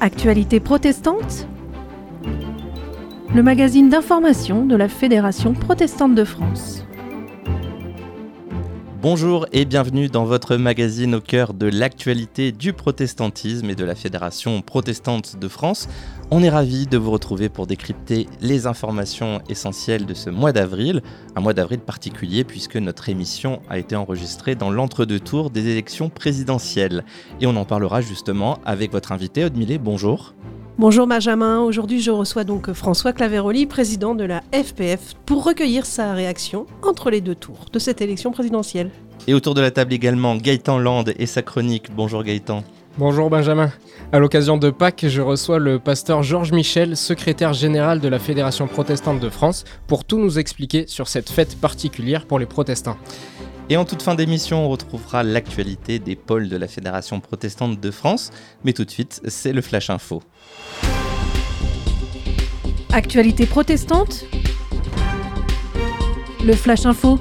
Actualité protestante Le magazine d'information de la Fédération protestante de France. Bonjour et bienvenue dans votre magazine au cœur de l'actualité du protestantisme et de la Fédération protestante de France. On est ravis de vous retrouver pour décrypter les informations essentielles de ce mois d'avril, un mois d'avril particulier puisque notre émission a été enregistrée dans l'entre-deux tours des élections présidentielles. Et on en parlera justement avec votre invité, Aude Millet. Bonjour. Bonjour Benjamin, aujourd'hui je reçois donc François Claveroli, président de la FPF, pour recueillir sa réaction entre les deux tours de cette élection présidentielle. Et autour de la table également Gaëtan Land et sa chronique. Bonjour Gaëtan. Bonjour Benjamin. À l'occasion de Pâques, je reçois le pasteur Georges Michel, secrétaire général de la Fédération protestante de France, pour tout nous expliquer sur cette fête particulière pour les protestants. Et en toute fin d'émission, on retrouvera l'actualité des pôles de la Fédération protestante de France. Mais tout de suite, c'est le Flash Info. Actualité protestante Le Flash Info.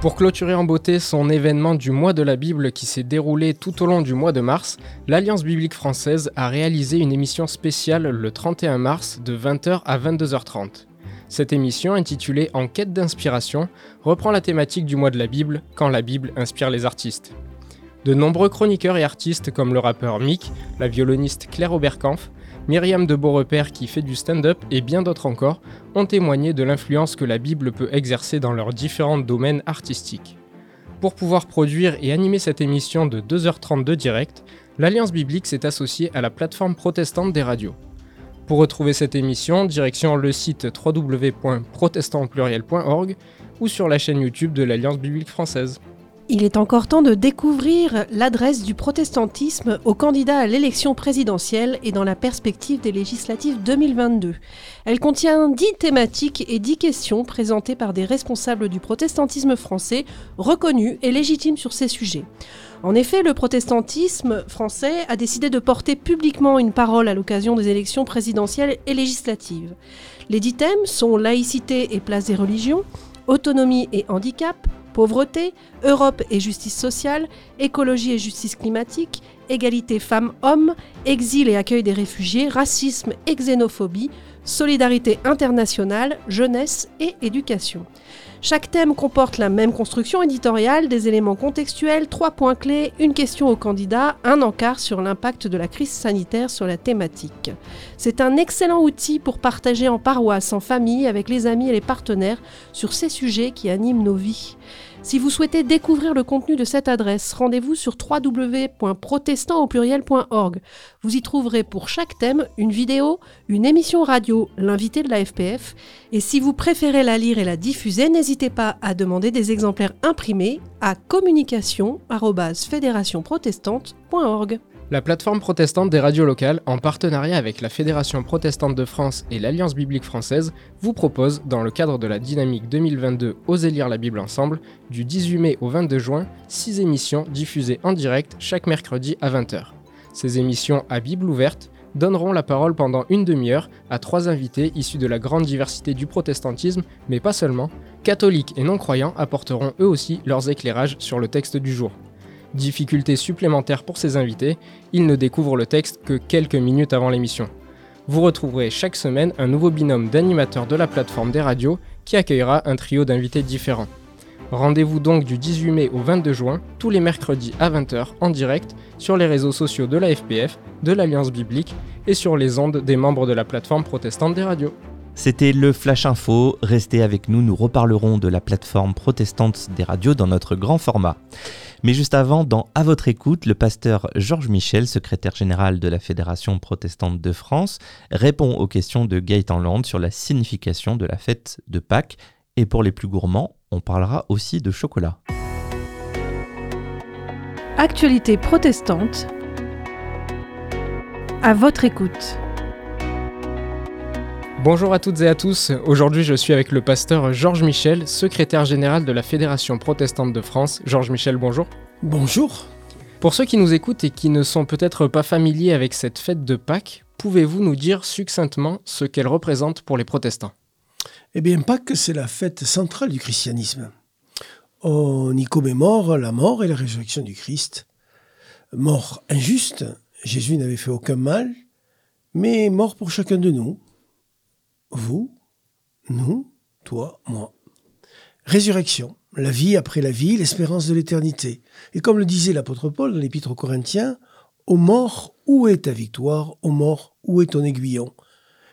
Pour clôturer en beauté son événement du mois de la Bible qui s'est déroulé tout au long du mois de mars, l'Alliance biblique française a réalisé une émission spéciale le 31 mars de 20h à 22h30. Cette émission, intitulée En quête d'inspiration, reprend la thématique du mois de la Bible, quand la Bible inspire les artistes. De nombreux chroniqueurs et artistes comme le rappeur Mick, la violoniste Claire Oberkampf, Myriam de Beaurepaire qui fait du stand-up et bien d'autres encore ont témoigné de l'influence que la Bible peut exercer dans leurs différents domaines artistiques. Pour pouvoir produire et animer cette émission de 2h30 de direct, l'Alliance biblique s'est associée à la plateforme protestante des radios. Pour retrouver cette émission, direction le site www.protestantpluriel.org ou sur la chaîne YouTube de l'Alliance biblique française. Il est encore temps de découvrir l'adresse du protestantisme aux candidats à l'élection présidentielle et dans la perspective des législatives 2022. Elle contient 10 thématiques et 10 questions présentées par des responsables du protestantisme français reconnus et légitimes sur ces sujets. En effet, le protestantisme français a décidé de porter publiquement une parole à l'occasion des élections présidentielles et législatives. Les dix thèmes sont laïcité et place des religions, autonomie et handicap, pauvreté, Europe et justice sociale, écologie et justice climatique, égalité femmes-hommes, exil et accueil des réfugiés, racisme et xénophobie, solidarité internationale, jeunesse et éducation. Chaque thème comporte la même construction éditoriale, des éléments contextuels, trois points clés, une question au candidat, un encart sur l'impact de la crise sanitaire sur la thématique. C'est un excellent outil pour partager en paroisse, en famille, avec les amis et les partenaires sur ces sujets qui animent nos vies. Si vous souhaitez découvrir le contenu de cette adresse, rendez-vous sur www.protestant.org. Vous y trouverez pour chaque thème une vidéo, une émission radio, l'invité de la FPF. Et si vous préférez la lire et la diffuser, n'hésitez pas à demander des exemplaires imprimés à communication.fédérationprotestante.org. La plateforme protestante des radios locales, en partenariat avec la Fédération protestante de France et l'Alliance biblique française, vous propose, dans le cadre de la dynamique 2022 Osez lire la Bible ensemble, du 18 mai au 22 juin, 6 émissions diffusées en direct chaque mercredi à 20h. Ces émissions à Bible ouverte donneront la parole pendant une demi-heure à trois invités issus de la grande diversité du protestantisme, mais pas seulement. Catholiques et non-croyants apporteront eux aussi leurs éclairages sur le texte du jour. Difficulté supplémentaire pour ces invités, ils ne découvrent le texte que quelques minutes avant l'émission. Vous retrouverez chaque semaine un nouveau binôme d'animateurs de la plateforme des radios qui accueillera un trio d'invités différents. Rendez-vous donc du 18 mai au 22 juin, tous les mercredis à 20h en direct sur les réseaux sociaux de la FPF, de l'Alliance biblique et sur les ondes des membres de la plateforme protestante des radios. C'était le Flash Info. Restez avec nous, nous reparlerons de la plateforme protestante des radios dans notre grand format. Mais juste avant, dans À votre écoute, le pasteur Georges Michel, secrétaire général de la Fédération protestante de France, répond aux questions de Gaëtan Land sur la signification de la fête de Pâques. Et pour les plus gourmands, on parlera aussi de chocolat. Actualité protestante. À votre écoute. Bonjour à toutes et à tous. Aujourd'hui, je suis avec le pasteur Georges Michel, secrétaire général de la Fédération protestante de France. Georges Michel, bonjour. Bonjour. Pour ceux qui nous écoutent et qui ne sont peut-être pas familiers avec cette fête de Pâques, pouvez-vous nous dire succinctement ce qu'elle représente pour les protestants? Eh bien, Pâques, c'est la fête centrale du christianisme. On y commémore la mort et la résurrection du Christ. Mort injuste, Jésus n'avait fait aucun mal, mais mort pour chacun de nous. Vous, nous, toi, moi. Résurrection, la vie après la vie, l'espérance de l'éternité. Et comme le disait l'apôtre Paul dans l'épître aux Corinthiens, Ô mort, où est ta victoire? Ô mort, où est ton aiguillon?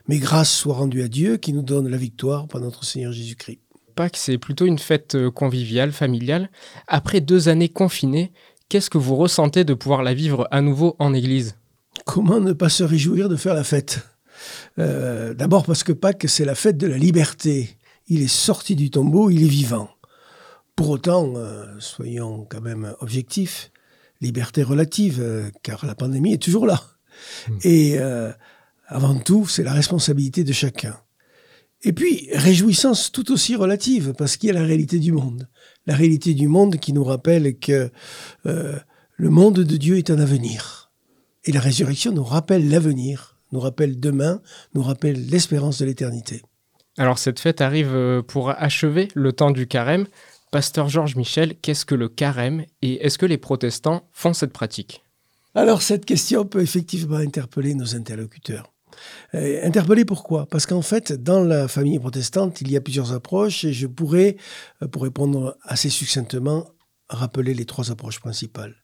Mais grâce soit rendue à Dieu qui nous donne la victoire par notre Seigneur Jésus-Christ. Pâques, c'est plutôt une fête euh, conviviale, familiale. Après deux années confinées, qu'est-ce que vous ressentez de pouvoir la vivre à nouveau en Église? Comment ne pas se réjouir de faire la fête? Euh, D'abord parce que Pâques, c'est la fête de la liberté. Il est sorti du tombeau, il est vivant. Pour autant, euh, soyons quand même objectifs, liberté relative, euh, car la pandémie est toujours là. Hmm. Et avant tout, c'est la responsabilité de chacun. Et puis, réjouissance tout aussi relative, parce qu'il y a la réalité du monde. La réalité du monde qui nous rappelle que le monde de Dieu est un avenir. Et la résurrection nous rappelle l'avenir, nous rappelle demain, nous rappelle l'espérance de l'éternité. Alors cette fête arrive pour achever le temps du carême. Pasteur Georges Michel, qu'est-ce que le carême et est-ce que les protestants font cette pratique? Alors cette question peut effectivement interpeller nos interlocuteurs. Euh, interpeller pourquoi? Parce qu'en fait, dans la famille protestante, il y a plusieurs approches et je pourrais, euh, pour répondre assez succinctement, rappeler les trois approches principales.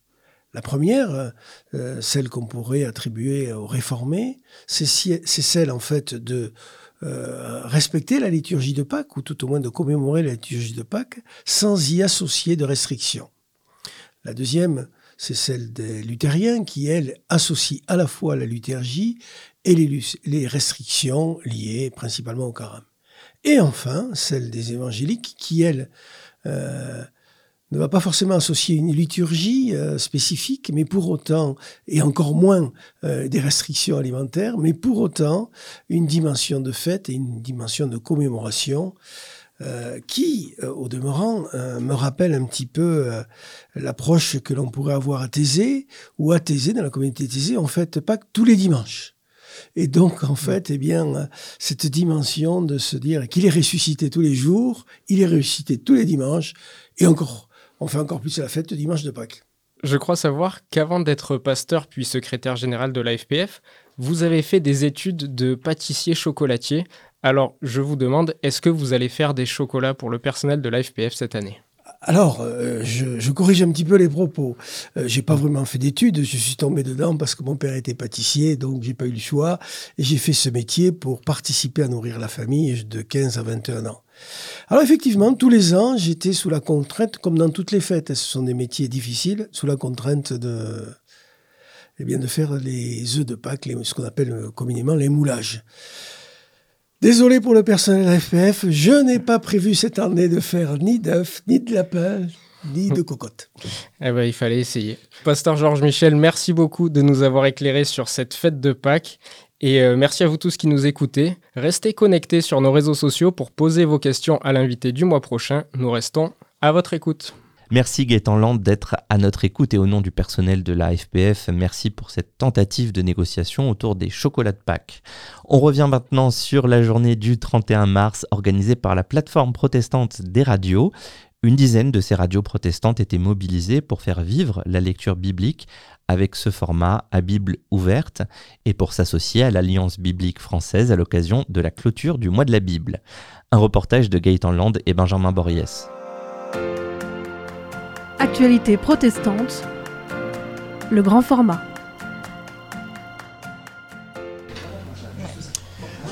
La première, euh, celle qu'on pourrait attribuer aux réformés, c'est celle en fait de euh, respecter la liturgie de Pâques, ou tout au moins de commémorer la liturgie de Pâques, sans y associer de restrictions. La deuxième, c'est celle des luthériens qui, elles, associent à la fois la liturgie et les, restrictions liées principalement au carême. Et enfin, celle des évangéliques qui, elles, euh, ne va pas forcément associer une liturgie euh, spécifique, mais pour autant, et encore moins euh, des restrictions alimentaires, mais pour autant une dimension de fête et une dimension de commémoration euh, qui, au demeurant, me rappelle un petit peu l'approche que l'on pourrait avoir à Thésée, ou à Thésée, dans la communauté Thésée, on fête pas tous les dimanches. Et donc, en fait, eh bien, cette dimension de se dire qu'il est ressuscité tous les jours, il est ressuscité tous les dimanches, et encore on fait encore plus la fête dimanche de Pâques. Je crois savoir qu'avant d'être pasteur puis secrétaire général de l'AFPF, vous avez fait des études de pâtissier chocolatier. Alors, je vous demande, est-ce que vous allez faire des chocolats pour le personnel de l'AFPF cette année? Alors, euh, je, corrige un petit peu les propos. Euh, j'ai pas vraiment fait d'études, je suis tombé dedans parce que mon père était pâtissier, donc j'ai pas eu le choix. Et j'ai fait ce métier pour participer à nourrir la famille de 15 à 21 ans. Alors effectivement, tous les ans, j'étais sous la contrainte, comme dans toutes les fêtes, ce sont des métiers difficiles, sous la contrainte de, eh bien, de faire les œufs de Pâques, ce qu'on appelle communément les moulages. Désolé pour le personnel FPF, je n'ai pas prévu cette année de faire ni d'œufs, ni de lapin, ni de cocotte. Eh ben, il fallait essayer. Pasteur Georges Michel, merci beaucoup de nous avoir éclairé sur cette fête de Pâques et euh, merci à vous tous qui nous écoutez. Restez connectés sur nos réseaux sociaux pour poser vos questions à l'invité du mois prochain. Nous restons à votre écoute. Merci Gaëtan Land d'être à notre écoute et au nom du personnel de la FPF, merci pour cette tentative de négociation autour des chocolats de Pâques. On revient maintenant sur la journée du 31 mars organisée par la plateforme protestante des radios. Une dizaine de ces radios protestantes étaient mobilisées pour faire vivre la lecture biblique avec ce format à Bible ouverte et pour s'associer à l'Alliance biblique française à l'occasion de la clôture du mois de la Bible. Un reportage de Gaëtan Land et Benjamin Boriès. Actualité protestante, le grand format.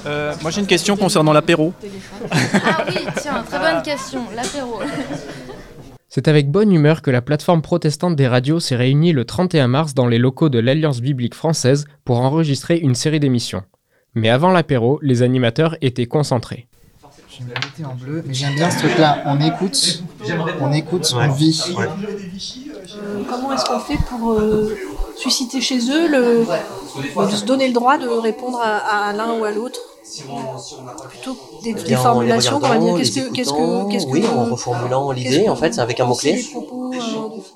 Euh, moi j'ai une question concernant l'apéro. Ah oui, tiens, très bonne question, l'apéro. C'est avec bonne humeur que la plateforme protestante des radios s'est réunie le 31 mars dans les locaux de l'Alliance biblique française pour enregistrer une série d'émissions. Mais avant l'apéro, les animateurs étaient concentrés. Je vais la en bleu, mais j'aime bien ce truc-là. On écoute, on écoute, on vit. Euh, comment est-ce qu'on fait pour euh, susciter chez eux le, de se donner le droit de répondre à l'un ou à l'autre Plutôt des, des formulations, on va dire. Qu'est-ce que, qu'est-ce que, qu'est-ce que, oui, en reformulant l'idée, en fait, c'est avec un mot-clé. Euh,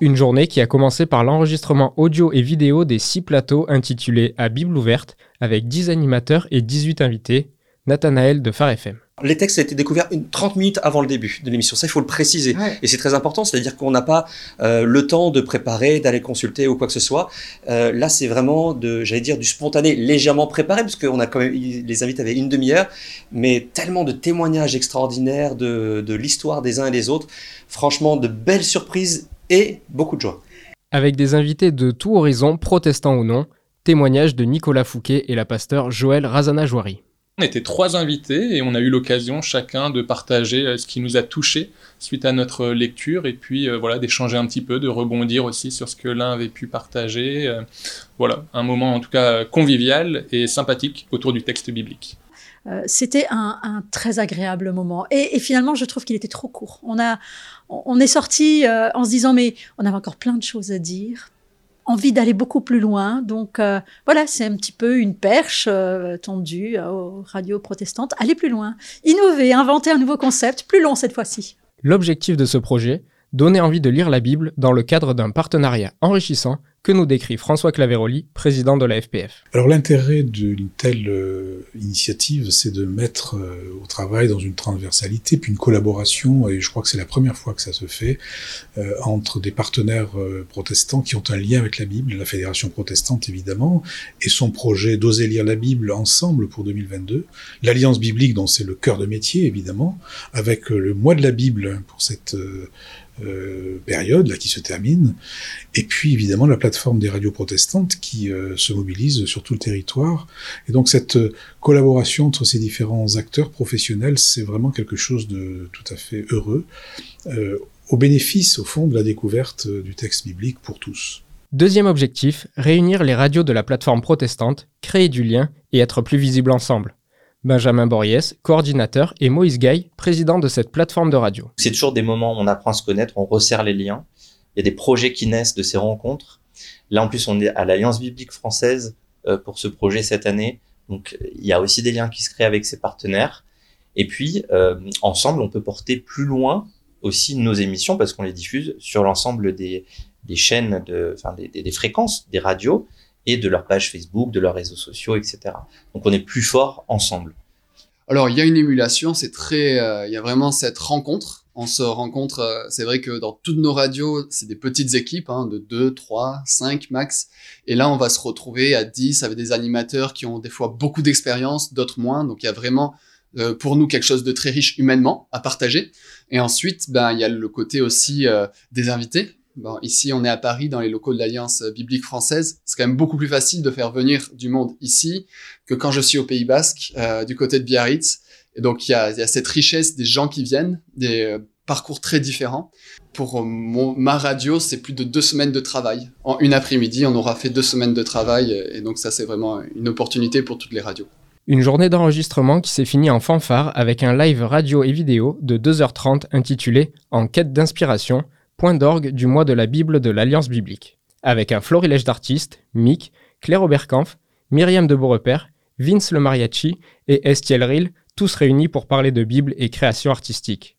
Une journée qui a commencé par l'enregistrement audio et vidéo des six plateaux intitulés À Bible ouverte, avec 10 animateurs et 18 invités. Nathanaël de Phare FM. Les textes ont été découverts une 30 minutes avant le début de l'émission. Ça, il faut le préciser. Et c'est très important, c'est-à-dire qu'on n'a pas euh, le temps de préparer, d'aller consulter ou quoi que ce soit. Euh, là, c'est vraiment, de, j'allais dire, du spontané, légèrement préparé, parce qu'on a quand même, les invités avaient une demi-heure, mais tellement de témoignages extraordinaires de, de l'histoire des uns et des autres. Franchement, de belles surprises et beaucoup de joie. Avec des invités de tout horizon, protestants ou non, témoignage de Nicolas Fouquet et la pasteur Joël Razana-Jouari. On était trois invités et on a eu l'occasion chacun de partager euh, ce qui nous a touché suite à notre lecture et puis euh, voilà d'échanger un petit peu, de rebondir aussi sur ce que l'un avait pu partager. Euh, voilà, un moment en tout cas convivial et sympathique autour du texte biblique. C'était un, très agréable moment et, finalement je trouve qu'il était trop court. On a, on est sorti en se disant mais on avait encore plein de choses à dire, envie d'aller beaucoup plus loin. Donc euh, voilà, c'est un petit peu une perche euh, tendue aux radios protestantes. Aller plus loin, innover, inventer un nouveau concept, plus long cette fois-ci. L'objectif de ce projet, donner envie de lire la Bible dans le cadre d'un partenariat enrichissant que nous décrit François Claveroli, président de la FPF. Alors l'intérêt d'une telle euh, initiative, c'est de mettre euh, au travail dans une transversalité, puis une collaboration, et je crois que c'est la première fois que ça se fait, euh, entre des partenaires protestants qui ont un lien avec la Bible, la Fédération protestante évidemment, et son projet d'oser lire la Bible ensemble pour 2022, l'Alliance biblique dont c'est le cœur de métier évidemment, avec le mois de la Bible pour cette euh, période là qui se termine, et puis évidemment la plateforme des radios protestantes qui euh, se mobilise sur tout le territoire. Et donc cette euh, collaboration entre ces différents acteurs professionnels, c'est vraiment quelque chose de tout à fait heureux, au bénéfice au fond de la découverte du texte biblique pour tous. Deuxième objectif, réunir les radios de la plateforme protestante, créer du lien et être plus visibles ensemble. Benjamin Boriès, coordinateur, et Moïse Gay, président de cette plateforme de radio. C'est toujours des moments où on apprend à se connaître, on resserre les liens. Il y a des projets qui naissent de ces rencontres. Là, en plus, on est à l'Alliance biblique française euh, pour ce projet cette année. Donc, il y a aussi des liens qui se créent avec ses partenaires. Et puis, euh, ensemble, on peut porter plus loin aussi nos émissions parce qu'on les diffuse sur l'ensemble des, chaînes, enfin, des fréquences des radios et de leur page Facebook, de leurs réseaux sociaux, etc. Donc on est plus fort ensemble. Alors il y a une émulation, c'est très, euh, il y a vraiment cette rencontre. On se rencontre, euh, c'est vrai que dans toutes nos radios, c'est des petites équipes hein, de 2, 3, 5 max. Et là, on va se retrouver à 10 avec des animateurs qui ont des fois beaucoup d'expérience, d'autres moins. Donc il y a vraiment euh, pour nous quelque chose de très riche humainement à partager. Et ensuite, ben il y a le côté aussi des invités. Ici, on est à Paris, dans les locaux de l'Alliance biblique française. C'est quand même beaucoup plus facile de faire venir du monde ici que quand je suis au Pays Basque, euh, du côté de Biarritz. Et donc, il y a, cette richesse des gens qui viennent, des euh, parcours très différents. Pour mon, ma radio, c'est plus de deux semaines de travail. En une après-midi, on aura fait deux semaines de travail. Et donc, ça, c'est vraiment une opportunité pour toutes les radios. Une journée d'enregistrement qui s'est finie en fanfare avec un live radio et vidéo de 2h30 intitulé En quête d'inspiration d'orgue du mois de la Bible de l'Alliance biblique, avec un florilège d'artistes, Mick, Claire Oberkampf, Myriam de Beaurepaire, Vince le Mariachi et Estiel Ril, tous réunis pour parler de Bible et création artistique.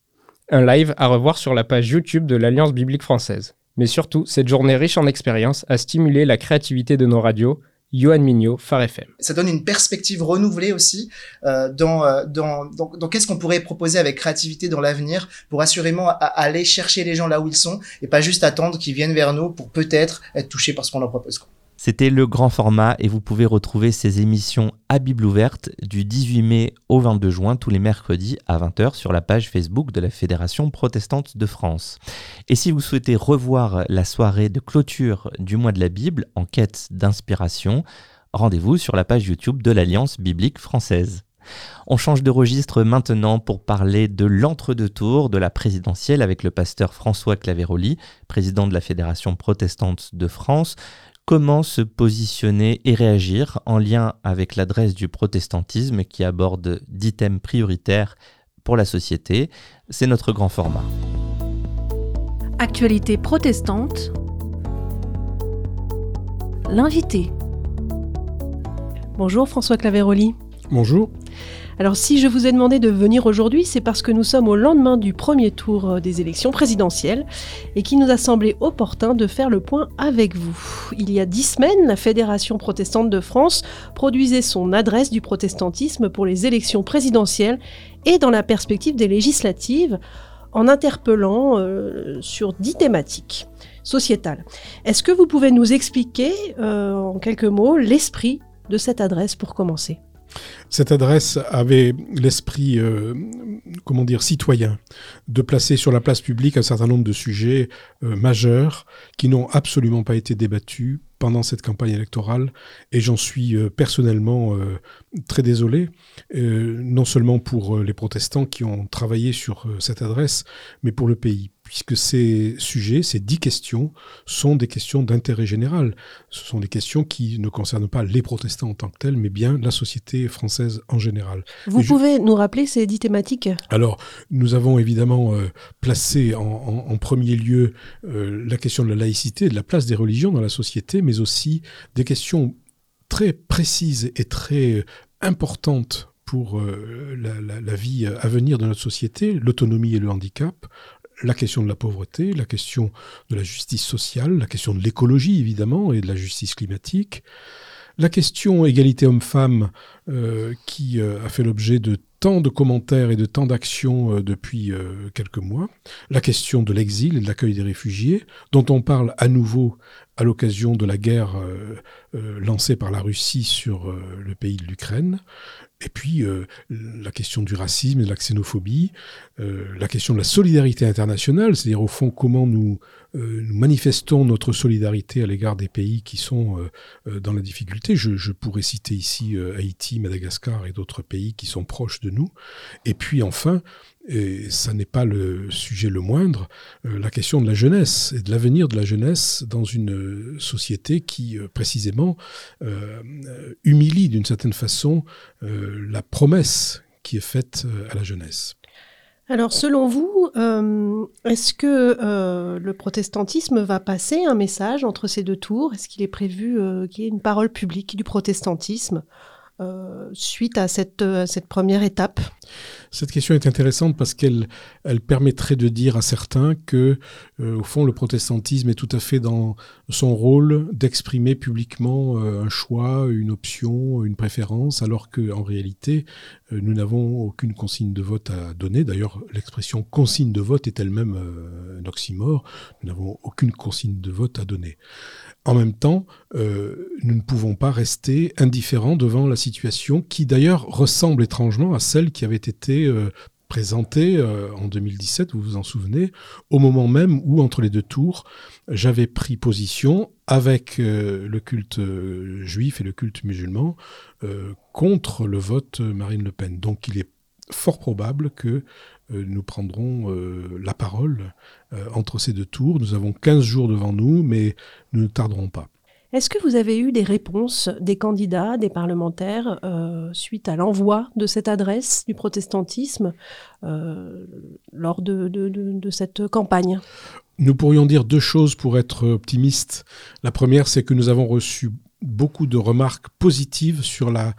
Un live à revoir sur la page YouTube de l'Alliance biblique française. Mais surtout, cette journée riche en expériences a stimulé la créativité de nos radios, Johan Mignot, Phare FM. Ça donne une perspective renouvelée aussi euh, dans, euh, dans, dans, dans qu'est-ce qu'on pourrait proposer avec créativité dans l'avenir pour assurément aller chercher les gens là où ils sont et pas juste attendre qu'ils viennent vers nous pour peut-être être touchés par ce qu'on leur propose. C'était le grand format et vous pouvez retrouver ces émissions à Bible ouverte du 18 mai au 22 juin tous les mercredis à 20h sur la page Facebook de la Fédération protestante de France. Et si vous souhaitez revoir la soirée de clôture du mois de la Bible en quête d'inspiration, rendez-vous sur la page YouTube de l'Alliance biblique française. On change de registre maintenant pour parler de l'entre-deux-tours de la présidentielle avec le pasteur François Claveroli, président de la Fédération protestante de France comment se positionner et réagir en lien avec l'adresse du protestantisme qui aborde dix thèmes prioritaires pour la société. C'est notre grand format. Actualité protestante. L'invité. Bonjour François Claveroli. Bonjour. Alors si je vous ai demandé de venir aujourd'hui, c'est parce que nous sommes au lendemain du premier tour euh, des élections présidentielles et qu'il nous a semblé opportun de faire le point avec vous. Il y a dix semaines, la Fédération protestante de France produisait son adresse du protestantisme pour les élections présidentielles et dans la perspective des législatives en interpellant euh, sur dix thématiques sociétales. Est-ce que vous pouvez nous expliquer euh, en quelques mots l'esprit de cette adresse pour commencer? Cette adresse avait l'esprit, euh, comment dire, citoyen, de placer sur la place publique un certain nombre de sujets euh, majeurs qui n'ont absolument pas été débattus pendant cette campagne électorale, et j'en suis euh, personnellement très désolé, non seulement pour les protestants qui ont travaillé sur cette adresse, mais pour le pays puisque ces sujets, ces dix questions, sont des questions d'intérêt général. Ce sont des questions qui ne concernent pas les protestants en tant que tels, mais bien la société française en général. Vous pouvez nous rappeler ces dix thématiques? Alors, nous avons évidemment euh, placé en, premier lieu euh, la question de la laïcité, de la place des religions dans la société, mais aussi des questions très précises et très importantes pour euh, la, la, vie à venir de notre société, l'autonomie et le handicap, la question de la pauvreté, la question de la justice sociale, la question de l'écologie évidemment et de la justice climatique, la question égalité homme-femme euh, qui euh, a fait l'objet de tant de commentaires et de tant d'actions euh, depuis quelques mois, la question de l'exil et de l'accueil des réfugiés, dont on parle à nouveau à l'occasion de la guerre lancée par la Russie sur le pays de l'Ukraine, et puis euh, la question du racisme et de la xénophobie, euh, la question de la solidarité internationale, c'est-à-dire au fond comment nous, nous, manifestons notre solidarité à l'égard des pays qui sont dans la difficulté. Je, je, pourrais citer ici Haïti, Madagascar et d'autres pays qui sont proches de nous. Et puis enfin, et ça n'est pas le sujet le moindre, euh, la question de la jeunesse et de l'avenir de la jeunesse dans une euh, société qui, euh, précisément, humilie d'une certaine façon la promesse qui est faite à la jeunesse. Alors, selon vous, est-ce que le protestantisme va passer un message entre ces deux tours? Est-ce qu'il est prévu qu'il y ait une parole publique du protestantisme suite à cette, cette première étape? Cette question est intéressante parce qu'elle elle permettrait de dire à certains que, euh, au fond, le protestantisme est tout à fait dans son rôle d'exprimer publiquement euh, un choix, une option, une préférence, alors qu'en réalité, euh, nous n'avons aucune consigne de vote à donner. D'ailleurs, l'expression consigne de vote est elle-même un oxymore. Nous n'avons aucune consigne de vote à donner. En même temps, nous ne pouvons pas rester indifférents devant la situation qui d'ailleurs ressemble étrangement à celle qui avait été euh, présenté euh, en 2017, vous vous en souvenez, au moment même où, entre les deux tours, j'avais pris position avec euh, le culte juif et le culte musulman contre le vote Marine Le Pen. Donc il est fort probable que nous prendrons la parole entre ces deux tours. Nous avons 15 jours devant nous, mais nous ne tarderons pas. Est-ce que vous avez eu des réponses des candidats, des parlementaires, euh, suite à l'envoi de cette adresse du protestantisme euh, lors de, de, cette campagne? Nous pourrions dire deux choses pour être optimistes. La première, c'est que nous avons reçu beaucoup de remarques positives sur la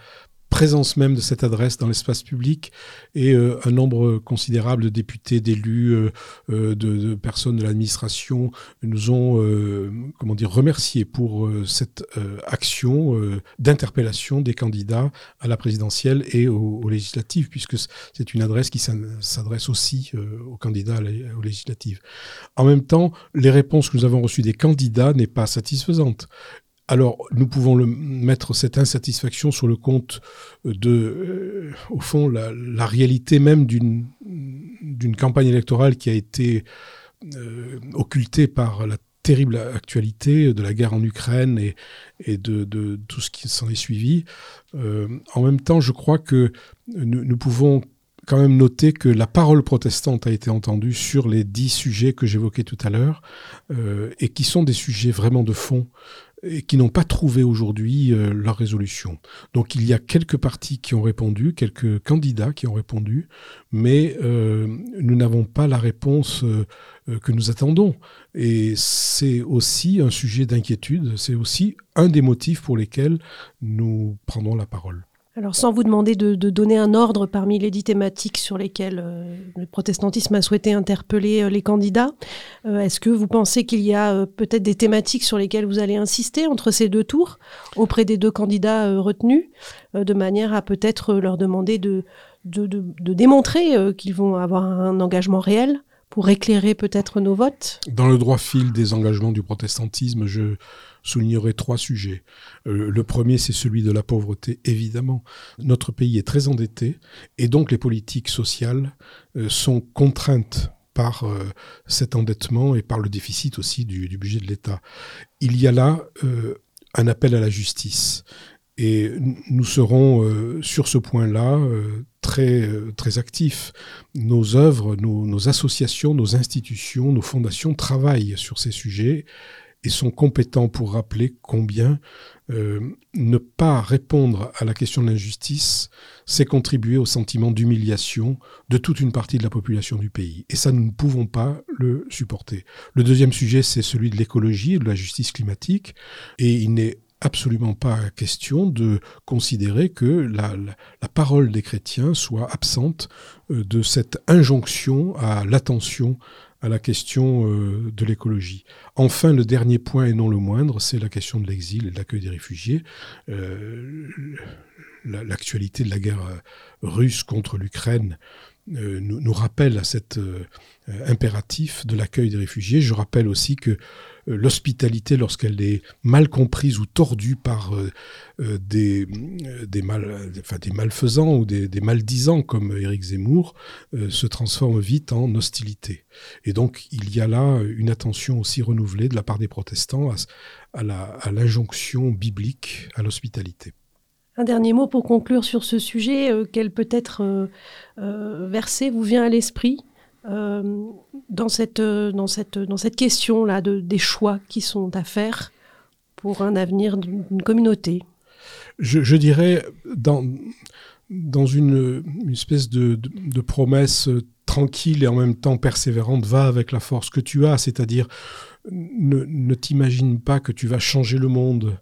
présence même de cette adresse dans l'espace public et euh, un nombre considérable de députés, d'élus, euh, euh, de, personnes de l'administration nous ont comment dire remerciés pour cette action d'interpellation des candidats à la présidentielle et aux, législatives puisque c'est une adresse qui s'adresse aussi aux candidats aux législatives. En même temps, les réponses que nous avons reçues des candidats n'est pas satisfaisante. Alors, nous pouvons mettre cette insatisfaction sur le compte de, euh, au fond, la, réalité même d'une campagne électorale qui a été euh, occultée par la terrible actualité de la guerre en Ukraine et, de, tout ce qui s'en est suivi. Euh, en même temps, je crois que nous, pouvons quand même noter que la parole protestante a été entendue sur les dix sujets que j'évoquais tout à l'heure, et qui sont des sujets vraiment de fond et qui n'ont pas trouvé aujourd'hui euh, leur résolution. Donc il y a quelques partis qui ont répondu, quelques candidats qui ont répondu, mais euh, nous n'avons pas la réponse euh, que nous attendons. Et c'est aussi un sujet d'inquiétude, c'est aussi un des motifs pour lesquels nous prendrons la parole. Alors sans vous demander de, donner un ordre parmi les dix thématiques sur lesquelles euh, le protestantisme a souhaité interpeller euh, les candidats, euh, est-ce que vous pensez qu'il y a peut-être des thématiques sur lesquelles vous allez insister entre ces deux tours auprès des deux candidats retenus, de manière à peut-être leur demander de, démontrer qu'ils vont avoir un engagement réel pour éclairer peut-être nos votes? Dans le droit fil des engagements du protestantisme, je soulignerai trois sujets. Euh, le premier, c'est celui de la pauvreté, évidemment. Notre pays est très endetté et donc les politiques sociales euh, sont contraintes par euh, cet endettement et par le déficit aussi du, budget de l'État. Il y a là un appel à la justice. Et nous serons sur ce point-là très, très actifs. Nos œuvres, nos, associations, nos institutions, nos fondations travaillent sur ces sujets et sont compétents pour rappeler combien ne pas répondre à la question de l'injustice, c'est contribuer au sentiment d'humiliation de toute une partie de la population du pays. Et ça, nous ne pouvons pas le supporter. Le deuxième sujet, c'est celui de l'écologie et de la justice climatique. Et il n'est absolument pas question de considérer que la, la, parole des chrétiens soit absente euh, de cette injonction à l'attention à la question euh, de l'écologie. Enfin, le dernier point et non le moindre, c'est la question de l'exil et de l'accueil des réfugiés. Euh, l'actualité de la guerre russe contre l'Ukraine nous, rappelle à cet impératif de l'accueil des réfugiés. Je rappelle aussi que euh, l'hospitalité, lorsqu'elle est mal comprise ou tordue par euh, euh, des, des, mal, enfin, des malfaisants ou des, des maldisants comme Éric Zemmour, se transforme vite en hostilité. Et donc, il y a là une attention aussi renouvelée de la part des protestants à, à l'injonction biblique à l'hospitalité. Un dernier mot pour conclure sur ce sujet. quel peut-être verset vous vient à l'esprit? Euh, dans, cette, euh, dans, cette, dans cette question-là de, des choix qui sont à faire pour un avenir d'une communauté. Je, dirais, dans, dans une, une espèce de, de, promesse tranquille et en même temps persévérante, va avec la force que tu as, c'est-à-dire ne t'imagine pas que tu vas changer le monde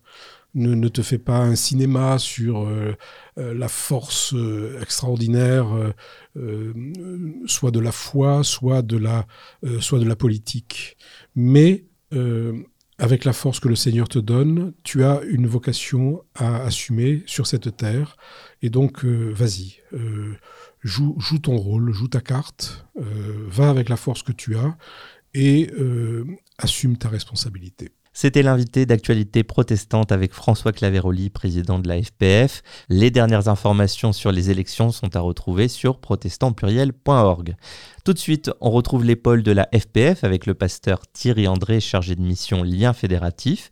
ne, te fais pas un cinéma sur euh, euh, la force euh, extraordinaire, soit de la foi, soit de la, soit de la politique. Mais avec la force que le Seigneur te donne, tu as une vocation à assumer sur cette terre. Et donc, vas-y, joue, ton rôle, joue ta carte, va avec la force que tu as et assume ta responsabilité. C'était l'invité d'actualité protestante avec François Claveroli, président de la FPF. Les dernières informations sur les élections sont à retrouver sur protestantpluriel.org. Tout de suite, on retrouve l'épaule de la FPF avec le pasteur Thierry André, chargé de mission Lien fédératif,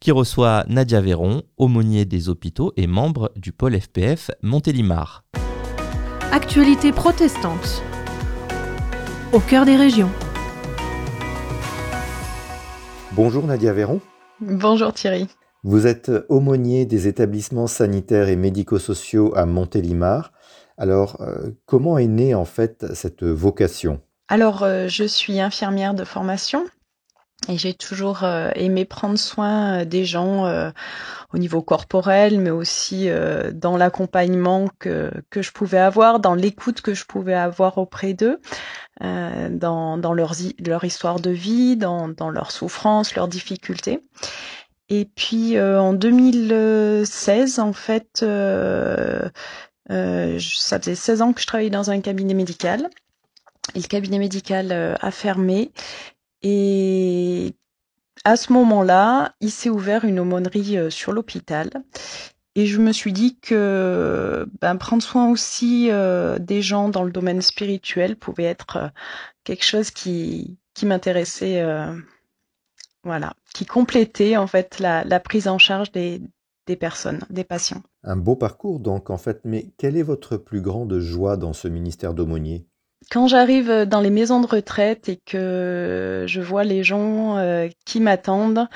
qui reçoit Nadia Véron, aumônier des hôpitaux et membre du pôle FPF Montélimar. Actualité protestante. Au cœur des régions. Bonjour Nadia Véron. Bonjour Thierry. Vous êtes aumônier des établissements sanitaires et médico-sociaux à Montélimar. Alors, euh, comment est née en fait cette vocation? Alors, euh, je suis infirmière de formation et j'ai toujours euh, aimé prendre soin des gens au niveau corporel, mais aussi dans l'accompagnement que, que je pouvais avoir, dans l'écoute que je pouvais avoir auprès d'eux. Euh, dans, dans leur, leur, histoire de vie, dans, dans leurs souffrances, leurs difficultés. Et puis euh, en 2016, en fait, euh, euh, ça faisait 16 ans que je travaillais dans un cabinet médical. Et le cabinet médical a fermé. Et à ce moment-là, il s'est ouvert une aumônerie sur l'hôpital. Et je me suis dit que ben, prendre soin aussi euh, des gens dans le domaine spirituel pouvait être euh, quelque chose qui, qui m'intéressait, euh, voilà, qui complétait en fait la, la prise en charge des, des personnes, des patients. Un beau parcours donc en fait, mais quelle est votre plus grande joie dans ce ministère d'aumônier? Quand j'arrive dans les maisons de retraite et que je vois les gens qui m'attendent,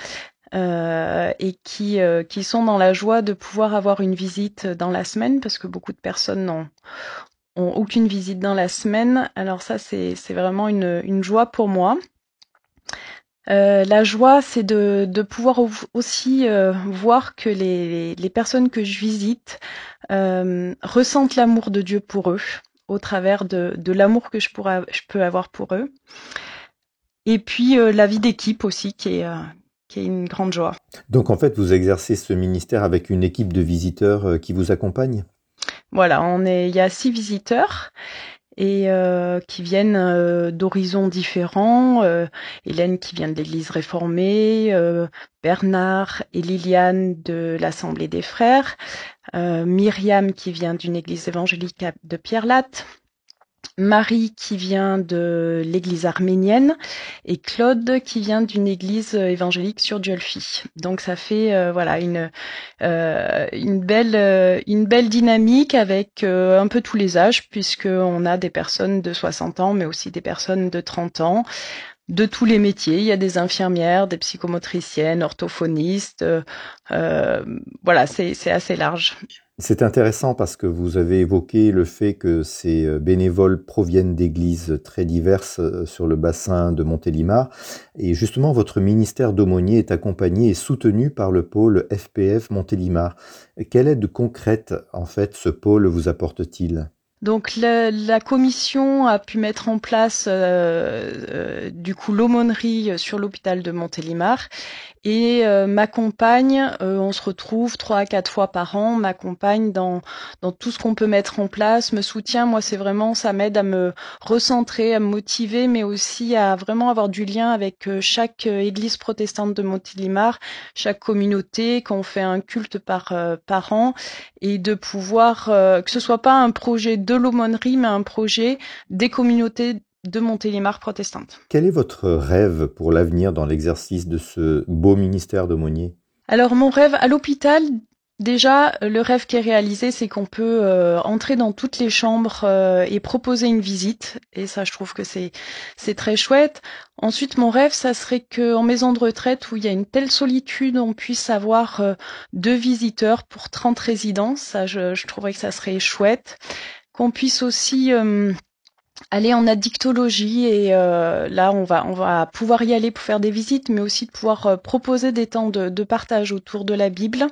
euh, et qui, euh, qui sont dans la joie de pouvoir avoir une visite dans la semaine parce que beaucoup de personnes n'ont ont aucune visite dans la semaine. Alors ça, c'est vraiment une, une joie pour moi. la joie, c'est de, de, pouvoir aussi voir que les, les, personnes que je visite ressentent l'amour de Dieu pour eux au travers de, de l'amour que je, pourrais, je peux avoir pour eux. Et puis la vie d'équipe aussi qui est, qui est une grande joie. Donc en fait, vous exercez ce ministère avec une équipe de visiteurs qui vous accompagne? Voilà, on est, il y a six visiteurs et euh, qui viennent euh, d'horizons différents. Euh, Hélène qui vient de l'Église réformée, Bernard et Liliane de l'Assemblée des Frères, Myriam qui vient d'une église évangélique de Pierre Latte, Marie qui vient de l'église arménienne et Claude qui vient d'une église évangélique sur Diolfi. Donc ça fait euh, voilà une euh, une belle euh, une belle dynamique avec un peu tous les âges puisque on a des personnes de 60 ans mais aussi des personnes de 30 ans de tous les métiers. Il y a des infirmières, des psychomotriciennes, orthophonistes. voilà, c'est assez large. C'est intéressant parce que vous avez évoqué le fait que ces euh, bénévoles proviennent d'églises très diverses euh, sur le bassin de Montélimar. Et justement, votre ministère d'aumônier est accompagné et soutenu par le pôle FPF Montélimar. Quelle aide concrète, en fait, ce pôle vous apporte-t-il? Donc la, commission a pu mettre en place euh, du coup l'aumônerie sur l'hôpital de Montélimar et euh, ma compagne, euh, on se retrouve trois à quatre fois par an, m'accompagne dans, dans tout ce qu'on peut mettre en place, me soutient. Moi, c'est vraiment, ça m'aide à me recentrer, à me motiver, mais aussi à vraiment avoir du lien avec euh, chaque église protestante de Montélimar, chaque communauté, quand on fait un culte par, par an, et de pouvoir, que ce soit pas un projet de l'aumônerie, mais un projet des communautés de Montélimar protestante. Quel est votre rêve pour l'avenir dans l'exercice de ce beau ministère d'aumônier? Alors mon rêve à l'hôpital, Déjà, le rêve qui est réalisé, c'est qu'on peut euh, entrer dans toutes les chambres euh, et proposer une visite. Et ça, je trouve que c'est c'est très chouette. Ensuite, mon rêve, ça serait que en maison de retraite où il y a une telle solitude, on puisse avoir euh, deux visiteurs pour 30 résidents. Ça, je, je trouverais que ça serait chouette. Qu'on puisse aussi aller en addictologie et euh, là on va on va pouvoir y aller pour faire des visites mais aussi de pouvoir euh, proposer des temps de, partage autour de la Bible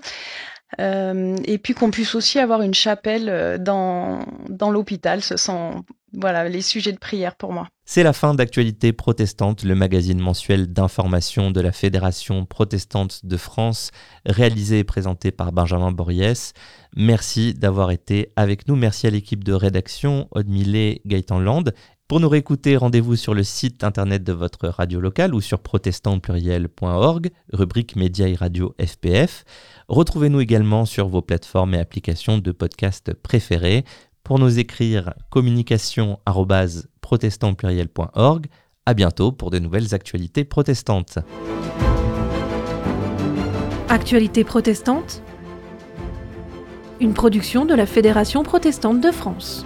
euh, et puis qu'on puisse aussi avoir une chapelle dans dans l'hôpital ce sont voilà les sujets de prière pour moi. C'est la fin d'Actualité protestante, le magazine mensuel d'information de la Fédération protestante de France, réalisé et présenté par Benjamin Boriès. Merci d'avoir été avec nous. Merci à l'équipe de rédaction, Aude Millet, Gaëtan Land. Pour nous réécouter, rendez-vous sur le site internet de votre radio locale ou sur protestantpluriel.org, rubrique Média et Radio FPF. Retrouvez-nous également sur vos plateformes et applications de podcast préférées. Pour nous écrire communication@protestantpluriel.org. À bientôt pour de nouvelles actualités protestantes. Actualité protestante Une production de la Fédération protestante de France.